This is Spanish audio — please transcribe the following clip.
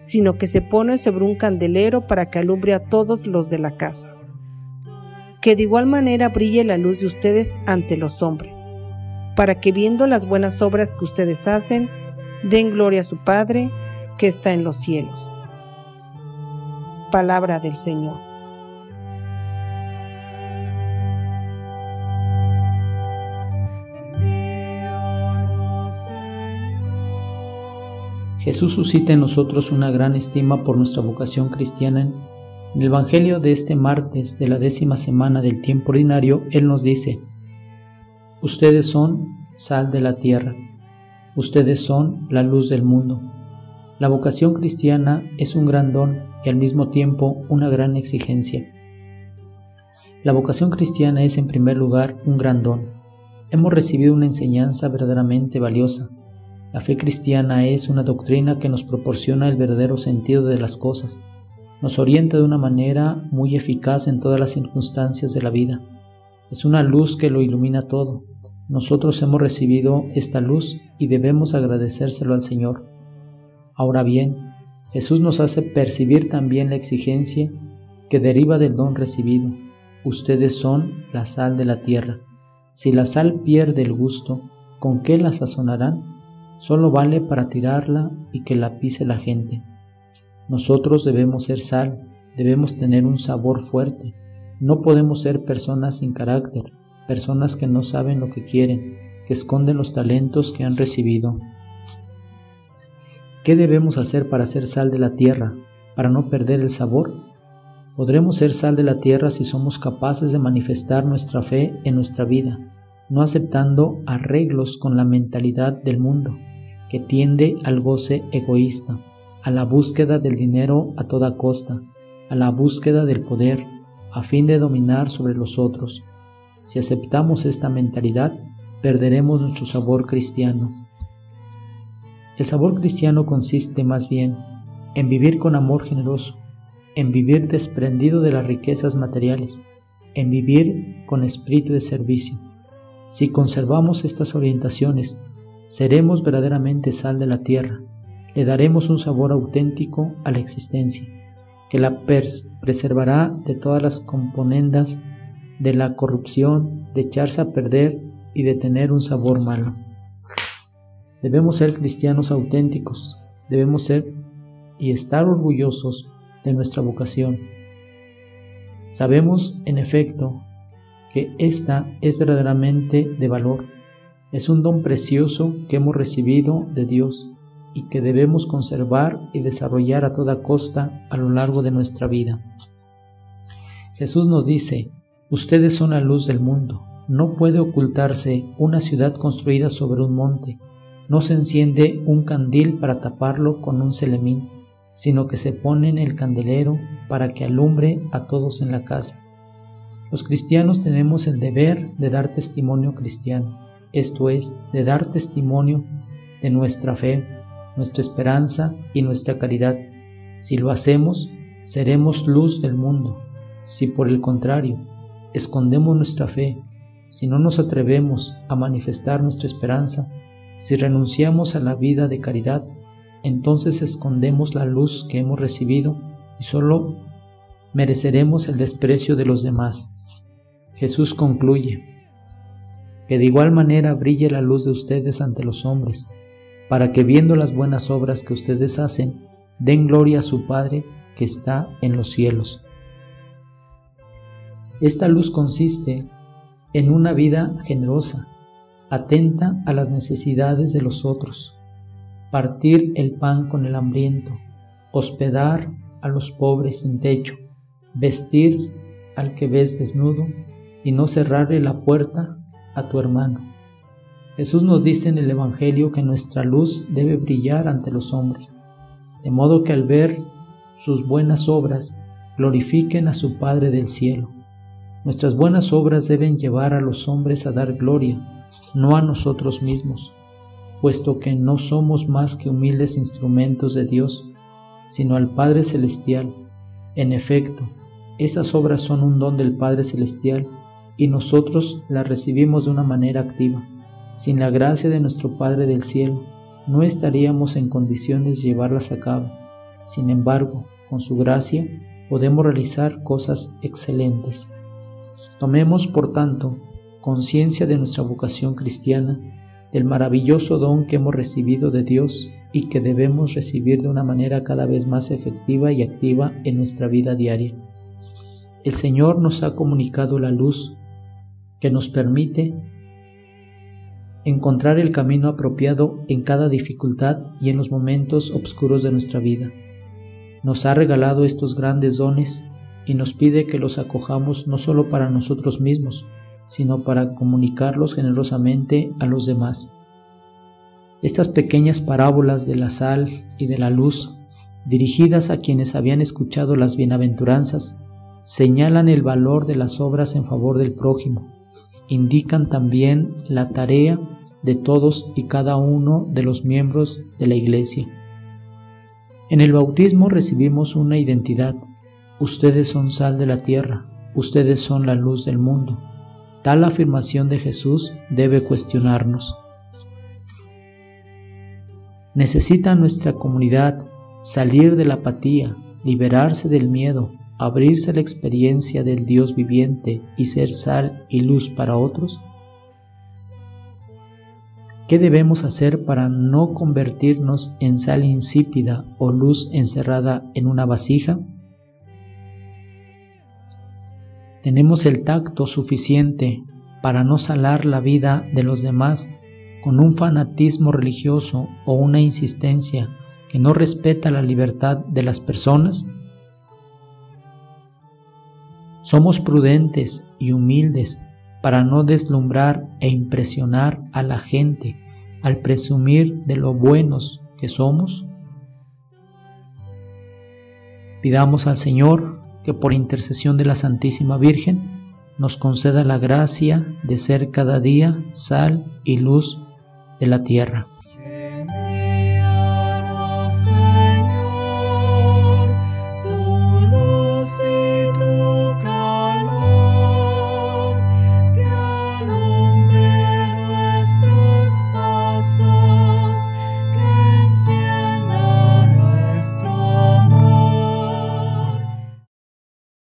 sino que se pone sobre un candelero para que alumbre a todos los de la casa. Que de igual manera brille la luz de ustedes ante los hombres, para que viendo las buenas obras que ustedes hacen, den gloria a su Padre que está en los cielos. Palabra del Señor. Jesús suscita en nosotros una gran estima por nuestra vocación cristiana. En el Evangelio de este martes de la décima semana del tiempo ordinario, Él nos dice, Ustedes son sal de la tierra, ustedes son la luz del mundo. La vocación cristiana es un gran don y al mismo tiempo una gran exigencia. La vocación cristiana es en primer lugar un gran don. Hemos recibido una enseñanza verdaderamente valiosa la fe cristiana es una doctrina que nos proporciona el verdadero sentido de las cosas, nos orienta de una manera muy eficaz en todas las circunstancias de la vida. Es una luz que lo ilumina todo. Nosotros hemos recibido esta luz y debemos agradecérselo al Señor. Ahora bien, Jesús nos hace percibir también la exigencia que deriva del don recibido. Ustedes son la sal de la tierra. Si la sal pierde el gusto, ¿con qué la sazonarán? Solo vale para tirarla y que la pise la gente. Nosotros debemos ser sal, debemos tener un sabor fuerte. No podemos ser personas sin carácter, personas que no saben lo que quieren, que esconden los talentos que han recibido. ¿Qué debemos hacer para ser sal de la tierra, para no perder el sabor? Podremos ser sal de la tierra si somos capaces de manifestar nuestra fe en nuestra vida, no aceptando arreglos con la mentalidad del mundo, que tiende al goce egoísta, a la búsqueda del dinero a toda costa, a la búsqueda del poder, a fin de dominar sobre los otros. Si aceptamos esta mentalidad, perderemos nuestro sabor cristiano. El sabor cristiano consiste más bien en vivir con amor generoso, en vivir desprendido de las riquezas materiales, en vivir con espíritu de servicio. Si conservamos estas orientaciones, seremos verdaderamente sal de la tierra, le daremos un sabor auténtico a la existencia, que la preservará de todas las componendas de la corrupción, de echarse a perder y de tener un sabor malo. Debemos ser cristianos auténticos, debemos ser y estar orgullosos de nuestra vocación. Sabemos, en efecto, que esta es verdaderamente de valor. Es un don precioso que hemos recibido de Dios y que debemos conservar y desarrollar a toda costa a lo largo de nuestra vida. Jesús nos dice, ustedes son la luz del mundo. No puede ocultarse una ciudad construida sobre un monte. No se enciende un candil para taparlo con un celemín, sino que se pone en el candelero para que alumbre a todos en la casa. Los cristianos tenemos el deber de dar testimonio cristiano, esto es, de dar testimonio de nuestra fe, nuestra esperanza y nuestra caridad. Si lo hacemos, seremos luz del mundo. Si por el contrario, escondemos nuestra fe, si no nos atrevemos a manifestar nuestra esperanza, si renunciamos a la vida de caridad, entonces escondemos la luz que hemos recibido y solo mereceremos el desprecio de los demás. Jesús concluye, que de igual manera brille la luz de ustedes ante los hombres, para que viendo las buenas obras que ustedes hacen, den gloria a su Padre que está en los cielos. Esta luz consiste en una vida generosa, atenta a las necesidades de los otros, partir el pan con el hambriento, hospedar a los pobres sin techo, vestir al que ves desnudo y no cerrarle la puerta a tu hermano. Jesús nos dice en el Evangelio que nuestra luz debe brillar ante los hombres. de modo que al ver sus buenas obras glorifiquen a su Padre del cielo. Nuestras buenas obras deben llevar a los hombres a dar gloria, no a nosotros mismos, puesto que no somos más que humildes instrumentos de Dios, sino al Padre Celestial. En efecto, esas obras son un don del Padre Celestial y nosotros las recibimos de una manera activa. Sin la gracia de nuestro Padre del cielo, no estaríamos en condiciones de llevarlas a cabo. Sin embargo, con su gracia, podemos realizar cosas excelentes. Tomemos, por tanto, conciencia de nuestra vocación cristiana, del maravilloso don que hemos recibido de Dios y que debemos recibir de una manera cada vez más efectiva y activa en nuestra vida diaria. El Señor nos ha comunicado la luz que nos permite encontrar el camino apropiado en cada dificultad y en los momentos oscuros de nuestra vida. Nos ha regalado estos grandes dones y nos pide que los acojamos no solo para nosotros mismos, sino para comunicarlos generosamente a los demás. Estas pequeñas parábolas de la sal y de la luz, dirigidas a quienes habían escuchado las bienaventuranzas, señalan el valor de las obras en favor del prójimo, indican también la tarea de todos y cada uno de los miembros de la Iglesia. En el bautismo recibimos una identidad. Ustedes son sal de la tierra, ustedes son la luz del mundo. Tal afirmación de Jesús debe cuestionarnos. Necesita nuestra comunidad salir de la apatía, liberarse del miedo, abrirse a la experiencia del Dios viviente y ser sal y luz para otros? ¿Qué debemos hacer para no convertirnos en sal insípida o luz encerrada en una vasija? Tenemos el tacto suficiente para no salar la vida de los demás con un fanatismo religioso o una insistencia que no respeta la libertad de las personas? Somos prudentes y humildes para no deslumbrar e impresionar a la gente al presumir de lo buenos que somos? Pidamos al Señor que por intercesión de la Santísima Virgen nos conceda la gracia de ser cada día sal y luz de la tierra.